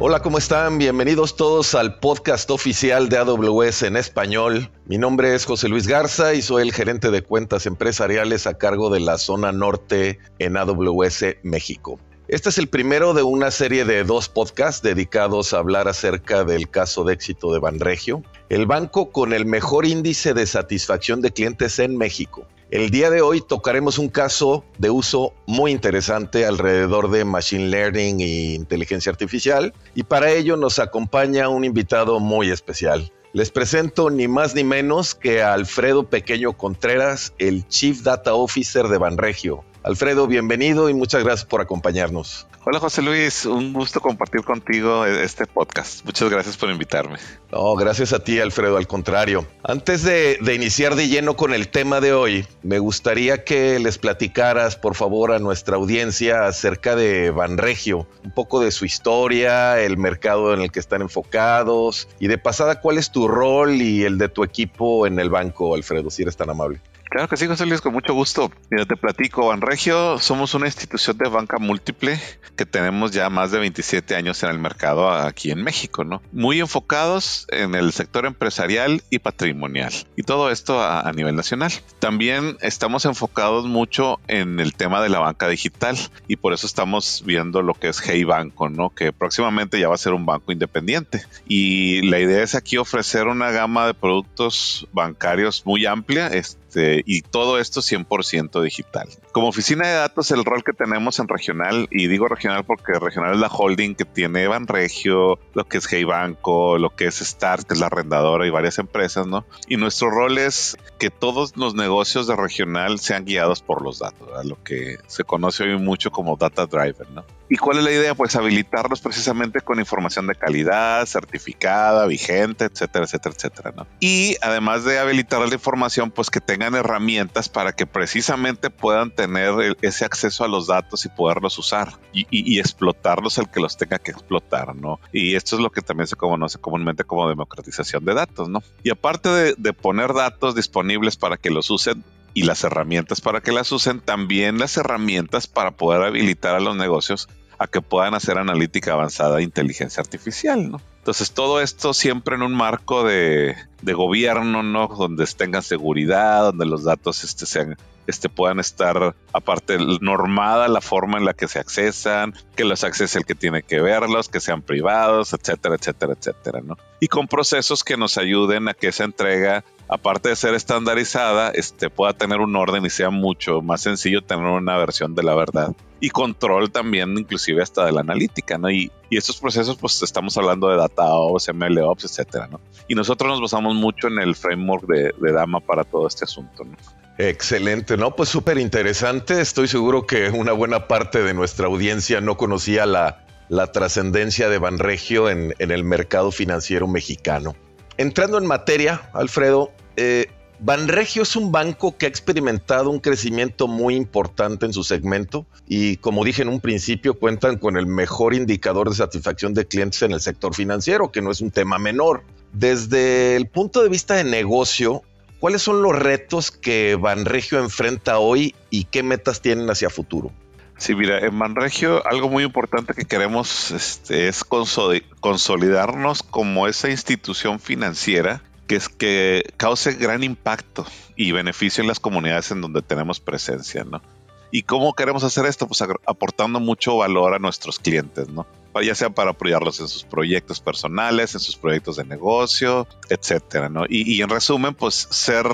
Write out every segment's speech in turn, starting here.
Hola, ¿cómo están? Bienvenidos todos al podcast oficial de AWS en español. Mi nombre es José Luis Garza y soy el gerente de cuentas empresariales a cargo de la zona norte en AWS México. Este es el primero de una serie de dos podcasts dedicados a hablar acerca del caso de éxito de Banregio, el banco con el mejor índice de satisfacción de clientes en México. El día de hoy tocaremos un caso de uso muy interesante alrededor de Machine Learning e inteligencia artificial y para ello nos acompaña un invitado muy especial. Les presento ni más ni menos que a Alfredo Pequeño Contreras, el Chief Data Officer de Banregio. Alfredo, bienvenido y muchas gracias por acompañarnos. Hola José Luis, un gusto compartir contigo este podcast. Muchas gracias por invitarme. No, gracias a ti Alfredo, al contrario. Antes de, iniciar de lleno con el tema de hoy, me gustaría que les platicaras por favor a nuestra audiencia acerca de Banregio, un poco de su historia, el mercado en el que están enfocados y de pasada cuál es tu rol y el de tu equipo en el banco, Alfredo, si eres tan amable. Claro que sí, José Luis, con mucho gusto. Mira, te platico, Banregio somos una institución de banca múltiple que tenemos ya más de 27 años en el mercado aquí en México, ¿no? Muy enfocados en el sector empresarial y patrimonial. Y todo esto a, a nivel nacional. También estamos enfocados mucho en el tema de la banca digital y por eso estamos viendo lo que es Hey Banco, ¿no? Que próximamente ya va a ser un banco independiente. Y la idea es aquí ofrecer una gama de productos bancarios muy amplia. Este, y todo esto 100% digital. Como oficina de datos, el rol que tenemos en regional, y digo regional porque regional es la holding que tiene Banregio, lo que es Hey Banco, lo que es Start, que es la arrendadora y varias empresas, ¿no? Y nuestro rol es que todos los negocios de regional sean guiados por los datos, ¿verdad? lo que se conoce hoy mucho como data driver, ¿no? ¿Y cuál es la idea? Pues habilitarlos precisamente con información de calidad, certificada, vigente, etcétera, etcétera, etcétera. Y además de habilitar la información, pues que tengan herramientas para que precisamente puedan tener ese acceso a los datos y poderlos usar y, y, explotarlos el que los tenga que explotar, ¿no? Y esto es lo que también se conoce comúnmente como democratización de datos, ¿no? Y aparte de poner datos disponibles para que los usen, y las herramientas para que las usen, también las herramientas para poder habilitar a los negocios a que puedan hacer analítica avanzada de inteligencia artificial, ¿no? Entonces todo esto siempre en un marco de, de gobierno, ¿no? Donde tengan seguridad, donde los datos este, sean, este, puedan estar, aparte, normada la forma en la que se accesan, que los accese el que tiene que verlos, que sean privados, etcétera, etcétera, etcétera, ¿no? Y con procesos que nos ayuden a que esa entrega aparte de ser estandarizada, este, pueda tener un orden y sea mucho más sencillo tener una versión de la verdad. Y control también, inclusive hasta de la analítica, ¿no? Y, y estos procesos, pues estamos hablando de DataOps, MLOps, etcétera, ¿no? Y nosotros nos basamos mucho en el framework de, de Dama para todo este asunto, ¿no? Excelente, ¿no? Pues súper interesante. Estoy seguro que una buena parte de nuestra audiencia no conocía la, la trascendencia de Banregio en, en el mercado financiero mexicano. Entrando en materia, Alfredo, eh, Banregio es un banco que ha experimentado un crecimiento muy importante en su segmento y como dije en un principio cuentan con el mejor indicador de satisfacción de clientes en el sector financiero, que no es un tema menor. Desde el punto de vista de negocio, ¿cuáles son los retos que Banregio enfrenta hoy y qué metas tienen hacia futuro? Sí, mira, en Manregio algo muy importante que queremos este, es consolidarnos como esa institución financiera que es que cause gran impacto y beneficio en las comunidades en donde tenemos presencia, ¿no? ¿Y cómo queremos hacer esto? Pues aportando mucho valor a nuestros clientes, ¿no? Ya sea para apoyarlos en sus proyectos personales, en sus proyectos de negocio, etcétera, ¿no? Y, y en resumen, pues ser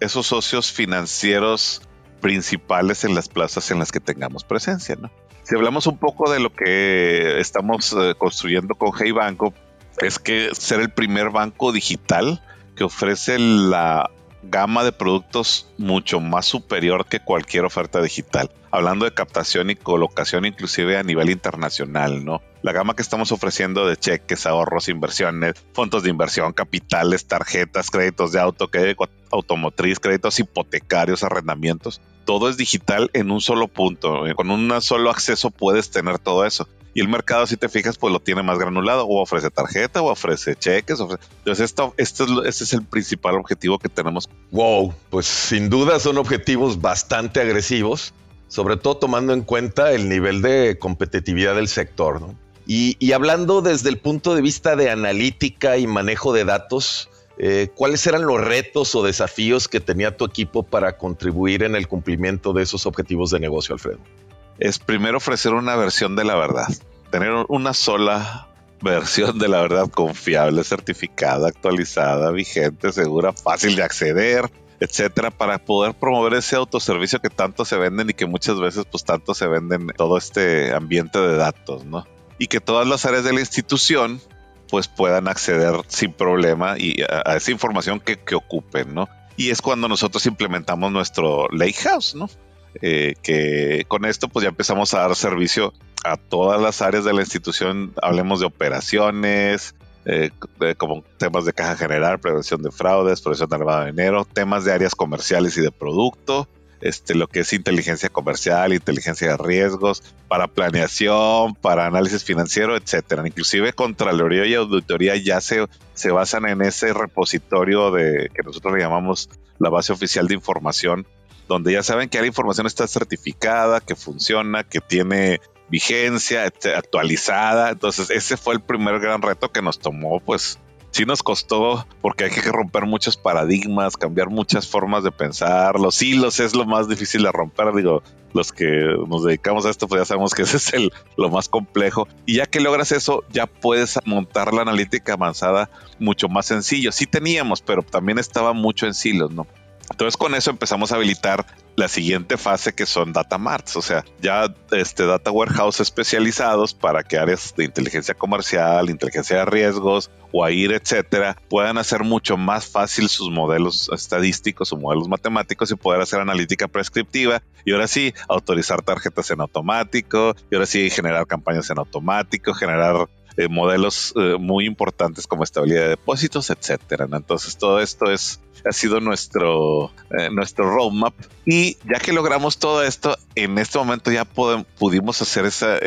esos socios financieros principales en las plazas en las que tengamos presencia, ¿no? Si hablamos un poco de lo que estamos eh, construyendo con Hey Banco, es que ser el primer banco digital que ofrece la gama de productos mucho más superior que cualquier oferta digital. Hablando de captación y colocación inclusive a nivel internacional, ¿no? La gama que estamos ofreciendo de cheques, ahorros, inversiones, fondos de inversión, capitales, tarjetas, créditos de auto, automotriz, créditos hipotecarios, arrendamientos, todo es digital en un solo punto. Con un solo acceso puedes tener todo eso. Y el mercado, si te fijas, pues lo tiene más granulado. O ofrece tarjeta, o ofrece cheques. Ofrece... Entonces, esto, esto es, este es el principal objetivo que tenemos. Wow, pues sin duda son objetivos bastante agresivos, sobre todo tomando en cuenta el nivel de competitividad del sector. ¿no? Y, hablando desde el punto de vista de analítica y manejo de datos, eh, ¿cuáles eran los retos o desafíos que tenía tu equipo para contribuir en el cumplimiento de esos objetivos de negocio, Alfredo? Es primero ofrecer una versión de la verdad, tener una sola versión de la verdad confiable, certificada, actualizada, vigente, segura, fácil de acceder, etcétera, para poder promover ese autoservicio que tanto se venden y que muchas veces pues tanto se venden en todo este ambiente de datos, ¿no? y que todas las áreas de la institución pues puedan acceder sin problema y a, esa información que, ocupen, ¿no? Y es cuando nosotros implementamos nuestro Lakehouse, ¿no? Eh, que con esto pues ya empezamos a dar servicio a todas las áreas de la institución, hablemos de operaciones, eh, como temas de caja general, prevención de fraudes, prevención de lavado de dinero, temas de áreas comerciales y de producto, este, lo que es inteligencia comercial, inteligencia de riesgos, para planeación, para análisis financiero, etcétera. Inclusive Contraloría y Auditoría ya se, se basan en ese repositorio de que nosotros le llamamos la base oficial de información, donde ya saben que la información está certificada, que funciona, que tiene vigencia, actualizada. Entonces, ese fue el primer gran reto que nos tomó, pues, sí nos costó porque hay que romper muchos paradigmas, cambiar muchas formas de pensar. Los hilos es lo más difícil de romper. Digo, los que nos dedicamos a esto, pues ya sabemos que ese es el, lo más complejo. Y ya que logras eso, ya puedes montar la analítica avanzada mucho más sencillo. Sí teníamos, pero también estaba mucho en silos, ¿no? Entonces con eso empezamos a habilitar la siguiente fase que son data marts, o sea, ya este data warehouse especializados para que áreas de inteligencia comercial, inteligencia de riesgos, WAIR, etcétera, puedan hacer mucho más fácil sus modelos estadísticos o modelos matemáticos y poder hacer analítica prescriptiva y ahora sí autorizar tarjetas en automático y ahora sí generar campañas en automático, generar eh, modelos eh, muy importantes como estabilidad de depósitos, etcétera. Entonces todo esto es ha sido nuestro eh, nuestro roadmap y ya que logramos todo esto en este momento ya pudimos hacer esa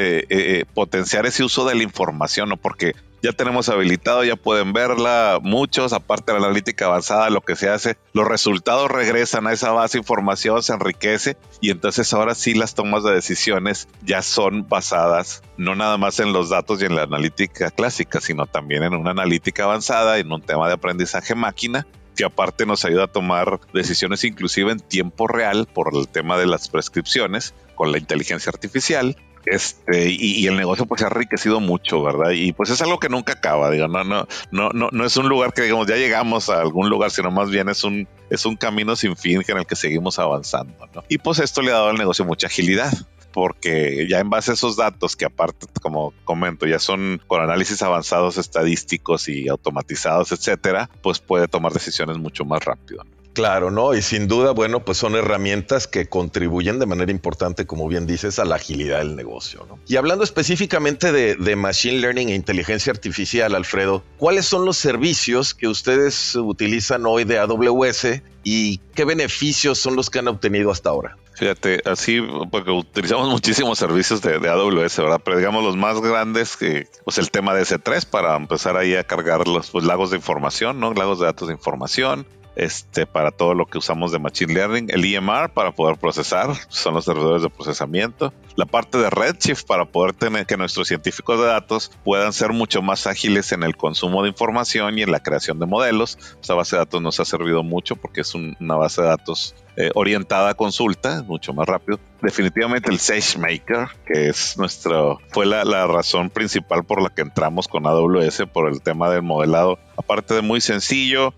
potenciar ese uso de la información, ¿no? Porque ya tenemos habilitado, ya pueden verla muchos, aparte de la analítica avanzada, lo que se hace, los resultados regresan a esa base de información, se enriquece y entonces ahora sí las tomas de decisiones ya son basadas no nada más en los datos y en la analítica clásica, sino también en una analítica avanzada, en un tema de aprendizaje máquina que aparte nos ayuda a tomar decisiones inclusive en tiempo real por el tema de las prescripciones con la inteligencia artificial este, y, el negocio pues se ha enriquecido mucho, ¿verdad? Y pues es algo que nunca acaba, digo, no, no, no, no, no es un lugar que digamos ya llegamos a algún lugar, sino más bien es un, es un camino sin fin en el que seguimos avanzando. Y pues esto le ha dado al negocio mucha agilidad porque ya en base a esos datos que aparte, como comento, ya son con análisis avanzados estadísticos y automatizados, etcétera, pues puede tomar decisiones mucho más rápido. Claro, ¿no? Y sin duda, bueno, pues son herramientas que contribuyen de manera importante, como bien dices, a la agilidad del negocio, ¿no? Y hablando específicamente de, Machine Learning e inteligencia artificial, Alfredo, ¿cuáles son los servicios que ustedes utilizan hoy de AWS y qué beneficios son los que han obtenido hasta ahora? Fíjate, así, porque utilizamos muchísimos servicios de, AWS, ¿verdad? Pero digamos los más grandes, que pues el tema de S3 para empezar ahí a cargar los pues, lagos de información, ¿no? Lagos de datos de información este, para todo lo que usamos de Machine Learning, el EMR para poder procesar, son los servidores de procesamiento, la parte de Redshift para poder tener que nuestros científicos de datos puedan ser mucho más ágiles en el consumo de información y en la creación de modelos. Esa base de datos nos ha servido mucho porque es una base de datos eh, orientada a consulta, mucho más rápido. Definitivamente el SageMaker, que es nuestro, fue la, razón principal por la que entramos con AWS por el tema del modelado. Aparte de muy sencillo,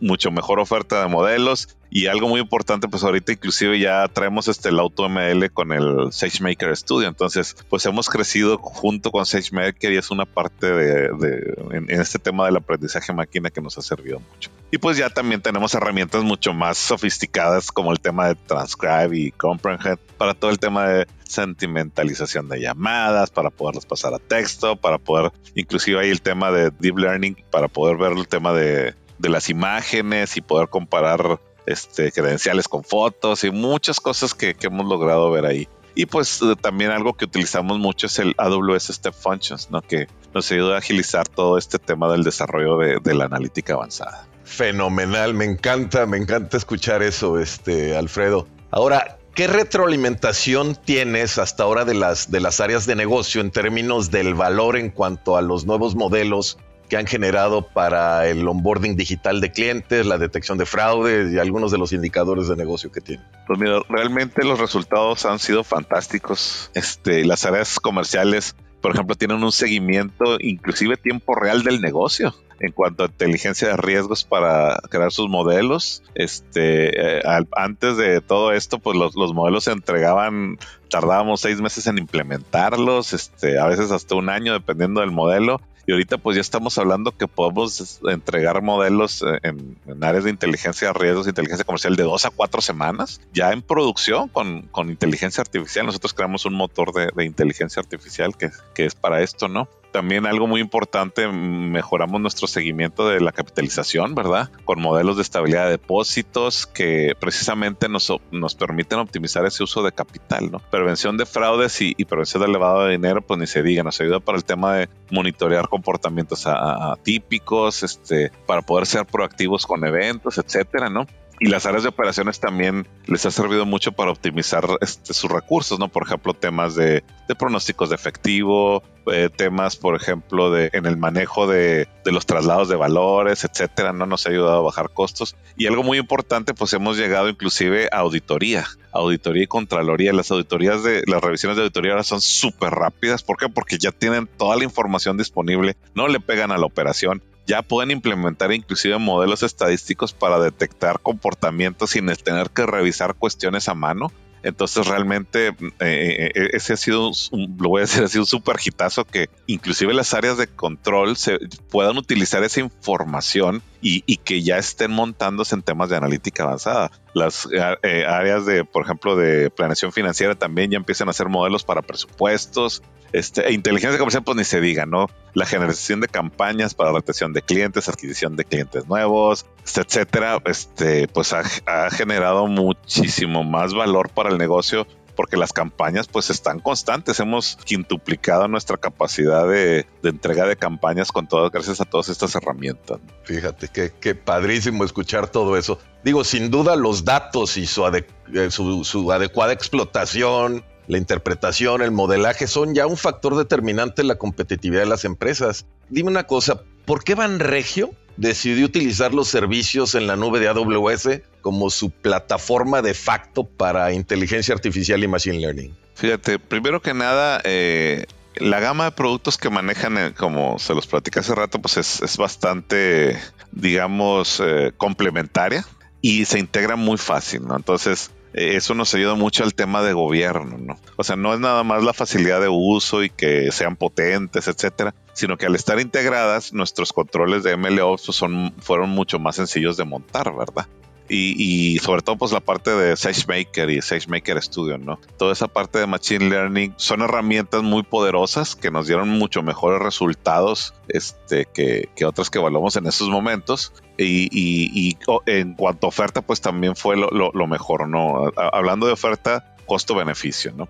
mucho mejor oferta de modelos. Y algo muy importante pues ahorita inclusive ya traemos este el AutoML con el SageMaker Studio. Entonces pues hemos crecido junto con SageMaker y es una parte de, en, este tema del aprendizaje máquina que nos ha servido mucho. Y pues ya también tenemos herramientas mucho más sofisticadas como el tema de Transcribe y Comprehend para todo el tema de sentimentalización de llamadas, para poderlas pasar a texto, para poder, inclusive hay el tema de Deep Learning, para poder ver el tema de de las imágenes y poder comparar este, credenciales con fotos y muchas cosas que, hemos logrado ver ahí. Y pues eh, también algo que utilizamos mucho es el AWS Step Functions, ¿no? que nos ayuda a agilizar todo este tema del desarrollo de, la analítica avanzada. Fenomenal, me encanta, me encanta escuchar eso, este, Alfredo. Ahora, ¿Qué retroalimentación tienes hasta ahora de las, de las áreas de negocio en términos del valor en cuanto a los nuevos modelos que han generado para el onboarding digital de clientes, la detección de fraude y algunos de los indicadores de negocio que tienen? Pues mira, realmente los resultados han sido fantásticos. Este, las áreas comerciales, por ejemplo, tienen un seguimiento, inclusive tiempo real del negocio en cuanto a inteligencia de riesgos para crear sus modelos. Este, eh, antes de todo esto, pues los, los, modelos se entregaban, tardábamos seis meses en implementarlos, este, a veces hasta un año, dependiendo del modelo. Y ahorita pues ya estamos hablando que podemos entregar modelos eh, en, áreas de inteligencia de riesgos, inteligencia comercial de dos a cuatro semanas, ya en producción con, con inteligencia artificial. Nosotros creamos un motor de, de inteligencia artificial que, que, es para esto, ¿no? También algo muy importante, mejoramos nuestro seguimiento de la capitalización, ¿verdad? Con modelos de estabilidad de depósitos que precisamente nos, nos permiten optimizar ese uso de capital, ¿no? Prevención de fraudes y, prevención de elevado de dinero, pues ni se diga, nos ayuda para el tema de monitorear comportamientos atípicos, este, para poder ser proactivos con eventos, etcétera, ¿no? Y las áreas de operaciones también les ha servido mucho para optimizar este, sus recursos, ¿no? Por ejemplo, temas de, pronósticos de efectivo, eh, temas, por ejemplo, de en el manejo de, los traslados de valores, etcétera, ¿no? Nos ha ayudado a bajar costos. Y algo muy importante, pues hemos llegado inclusive a auditoría, auditoría y contraloría. Las auditorías de, las revisiones de auditoría ahora son súper rápidas. ¿Por qué? Porque ya tienen toda la información disponible, no le pegan a la operación ya pueden implementar inclusive modelos estadísticos para detectar comportamientos sin tener que revisar cuestiones a mano. Entonces realmente eh, eh, eh, ese ha sido, un, lo voy a decir, ha sido un super hitazo que inclusive las áreas de control se puedan utilizar esa información y, y, que ya estén montándose en temas de analítica avanzada. Las eh, áreas de, por ejemplo, de planeación financiera también ya empiezan a hacer modelos para presupuestos. Este, e inteligencia comercial, pues ni se diga, ¿no? La generación de campañas para retención de clientes, adquisición de clientes nuevos, etcétera, este, pues ha, ha generado muchísimo más valor para el negocio porque las campañas pues están constantes. Hemos quintuplicado nuestra capacidad de, entrega de campañas con todas, gracias a todas estas herramientas. Fíjate, qué, padrísimo escuchar todo eso. Digo, sin duda los datos y su, eh, su adecuada explotación, la interpretación, el modelaje son ya un factor determinante en la competitividad de las empresas. Dime una cosa, ¿por qué Van Regio decidió utilizar los servicios en la nube de AWS como su plataforma de facto para inteligencia artificial y machine learning? Fíjate, primero que nada, eh, la gama de productos que manejan, eh, como se los platicé hace rato, pues es, bastante, digamos, eh, complementaria y se integra muy fácil, ¿no? Entonces, eso nos ayuda mucho al tema de gobierno, ¿no? O sea, no es nada más la facilidad de uso y que sean potentes, etcétera, sino que al estar integradas, nuestros controles de MLOps pues, son, fueron mucho más sencillos de montar, ¿verdad? Y, sobre todo pues la parte de SageMaker y SageMaker Studio, ¿no? Toda esa parte de Machine Learning son herramientas muy poderosas que nos dieron mucho mejores resultados este, que, otras que evaluamos en esos momentos. Y, en cuanto a oferta pues también fue lo, lo mejor, ¿no? Hablando de oferta, costo-beneficio, ¿no?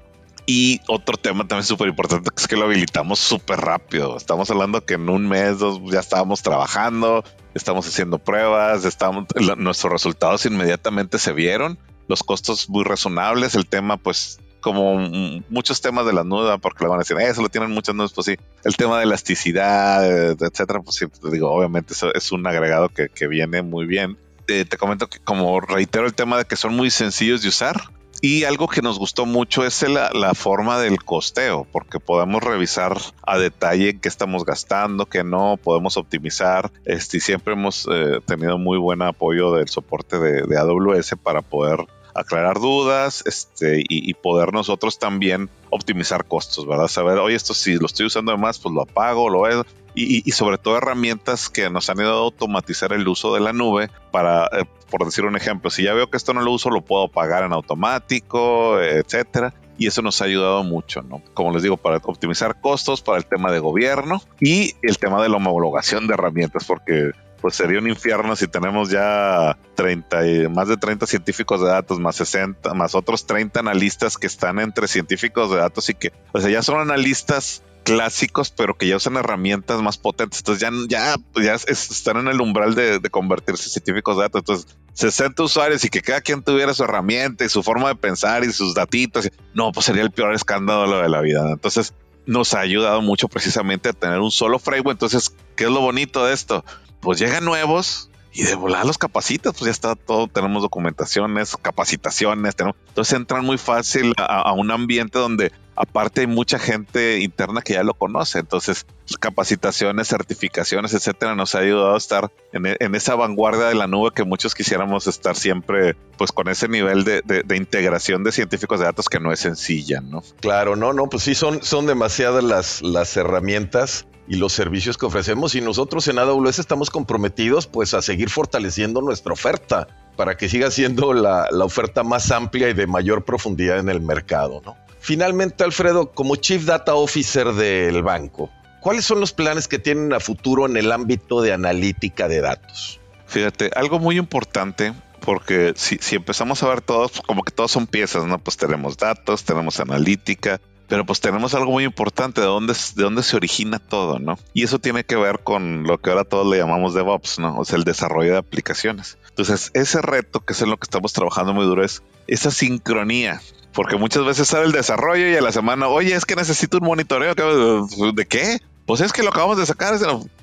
Y otro tema también súper importante es que lo habilitamos súper rápido. Estamos hablando que en un mes, dos, ya estábamos trabajando, estamos haciendo pruebas, estamos, nuestros resultados inmediatamente se vieron, los costos muy razonables, el tema pues como muchos temas de la nuda, porque le van a decir, eso lo tienen muchas nudas, pues sí, el tema de elasticidad, etcétera, pues sí, digo, obviamente eso es un agregado que, que viene muy bien. Eh, te comento que como reitero el tema de que son muy sencillos de usar, y algo que nos gustó mucho es la, forma del costeo, porque podemos revisar a detalle qué estamos gastando, qué no, podemos optimizar. Este, y siempre hemos eh, tenido muy buen apoyo del soporte de, AWS para poder aclarar dudas este, y, poder nosotros también optimizar costos, ¿verdad? Saber, oye, esto si lo estoy usando de más, pues lo apago, lo es. Y, sobre todo herramientas que nos han ayudado a automatizar el uso de la nube para, eh, por decir un ejemplo, si ya veo que esto no lo uso, lo puedo pagar en automático, etcétera. Y eso nos ha ayudado mucho, ¿no? Como les digo, para optimizar costos, para el tema de gobierno y el tema de la homologación de herramientas, porque pues sería un infierno si tenemos ya 30 más de 30 científicos de datos, más 60, más otros 30 analistas que están entre científicos de datos y que, o sea, ya son analistas clásicos, pero que ya usan herramientas más potentes. Entonces ya, ya, ya están en el umbral de, convertirse en científicos de datos. Entonces 60 usuarios y que cada quien tuviera su herramienta y su forma de pensar y sus datitos, no, pues sería el peor escándalo de la vida. Entonces, nos ha ayudado mucho precisamente a tener un solo framework. Entonces, ¿qué es lo bonito de esto? Pues llegan nuevos y de volar los capacitas, pues ya está todo, tenemos documentaciones, capacitaciones, tenemos, entonces entran muy fácil a, un ambiente donde aparte hay mucha gente interna que ya lo conoce, entonces capacitaciones, certificaciones, etcétera, nos ha ayudado a estar en, esa vanguardia de la nube que muchos quisiéramos estar siempre, pues con ese nivel de, integración de científicos de datos que no es sencilla, ¿no? Claro, no, no, pues sí, son, son demasiadas las, herramientas y los servicios que ofrecemos y nosotros en AWS estamos comprometidos pues a seguir fortaleciendo nuestra oferta para que siga siendo la, oferta más amplia y de mayor profundidad en el mercado. ¿no? Finalmente, Alfredo, como Chief Data Officer del banco, ¿cuáles son los planes que tienen a futuro en el ámbito de analítica de datos? Fíjate, algo muy importante porque si, empezamos a ver todos, como que todos son piezas, ¿no? Pues tenemos datos, tenemos analítica, pero pues tenemos algo muy importante de dónde se origina todo, ¿no? Y eso tiene que ver con lo que ahora todos le llamamos DevOps, ¿no? O sea, el desarrollo de aplicaciones. Entonces, ese reto, que es en lo que estamos trabajando muy duro, es esa sincronía. Porque muchas veces sale el desarrollo y a la semana, oye, es que necesito un monitoreo. ¿De qué? Pues es que lo acabamos de sacar.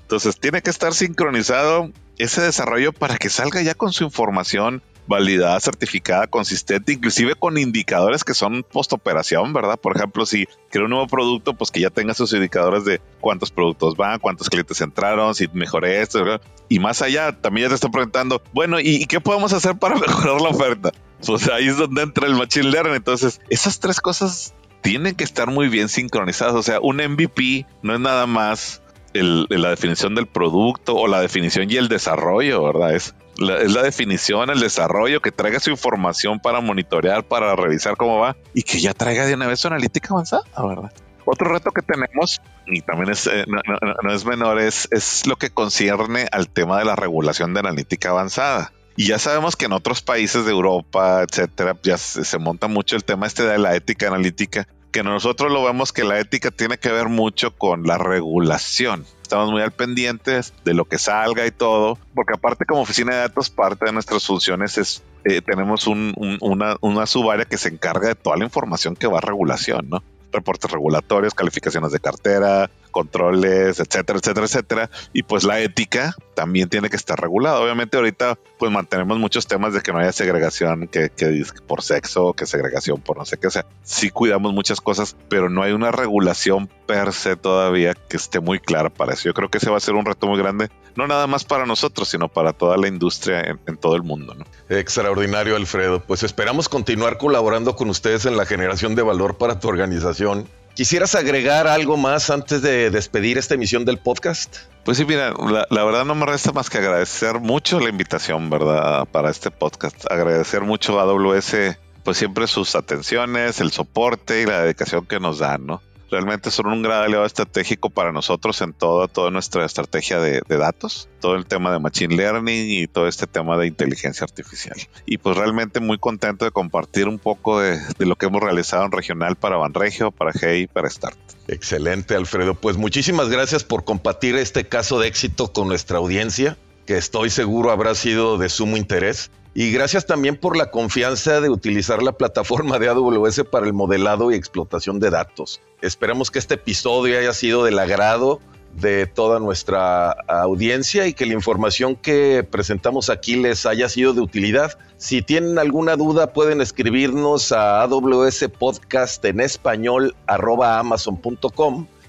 Entonces, tiene que estar sincronizado ese desarrollo para que salga ya con su información validada, certificada, consistente, inclusive con indicadores que son post operación, ¿verdad? Por ejemplo, si quiero un nuevo producto, pues que ya tenga sus indicadores de cuántos productos van, cuántos clientes entraron, si mejoré esto. Y más allá, también ya te estoy preguntando, bueno, ¿y, qué podemos hacer para mejorar la oferta? Pues ahí es donde entra el machine learning. Entonces, esas tres cosas tienen que estar muy bien sincronizadas. O sea, un MVP no es nada más la definición del producto o la definición y el desarrollo, ¿verdad? Es es la definición, el desarrollo, que traiga su información para monitorear, para revisar cómo va y que ya traiga de una vez su analítica avanzada, ¿verdad? Otro reto que tenemos, y también es, eh, no, es menor, es, es lo que concierne al tema de la regulación de analítica avanzada. Y ya sabemos que en otros países de Europa, etcétera, ya se, se, monta mucho el tema este de la ética analítica, que nosotros lo vemos que la ética tiene que ver mucho con la regulación. Estamos muy al pendientes de lo que salga y todo, porque aparte como oficina de datos, parte de nuestras funciones es, eh, tenemos una, una subárea que se encarga de toda la información que va a regulación, ¿no? reportes regulatorios, calificaciones de cartera, controles, etcétera, etcétera, etcétera. Y pues la ética también tiene que estar regulada. Obviamente ahorita pues mantenemos muchos temas de que no haya segregación que, que por sexo, que segregación por no sé qué. Sea, sí cuidamos muchas cosas, pero no hay una regulación per se todavía que esté muy clara para eso. Yo creo que ese va a ser un reto muy grande, no nada más para nosotros, sino para toda la industria en, todo el mundo. Extraordinario, Alfredo. Pues esperamos continuar colaborando con ustedes en la generación de valor para tu organización ¿Quisieras agregar algo más antes de despedir esta emisión del podcast? Pues sí, mira, la, verdad no me resta más que agradecer mucho la invitación, ¿verdad? Para este podcast. Agradecer mucho a AWS, pues siempre sus atenciones, el soporte y la dedicación que nos dan, ¿no? Realmente son un gran aliado estratégico para nosotros en toda, toda nuestra estrategia de, datos, todo el tema de Machine Learning y todo este tema de inteligencia artificial. Y pues realmente muy contento de compartir un poco de, lo que hemos realizado en regional para Banregio, para Hey, para Start. Excelente, Alfredo. Pues muchísimas gracias por compartir este caso de éxito con nuestra audiencia, que estoy seguro habrá sido de sumo interés. Y gracias también por la confianza de utilizar la plataforma de AWS para el modelado y explotación de datos. Esperamos que este episodio haya sido del agrado de toda nuestra audiencia y que la información que presentamos aquí les haya sido de utilidad. Si tienen alguna duda pueden escribirnos a AWS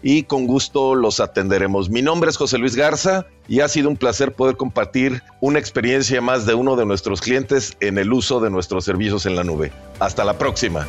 Y con gusto los atenderemos. Mi nombre es José Luis Garza y ha sido un placer poder compartir una experiencia más de uno de nuestros clientes en el uso de nuestros servicios en la nube. Hasta la próxima.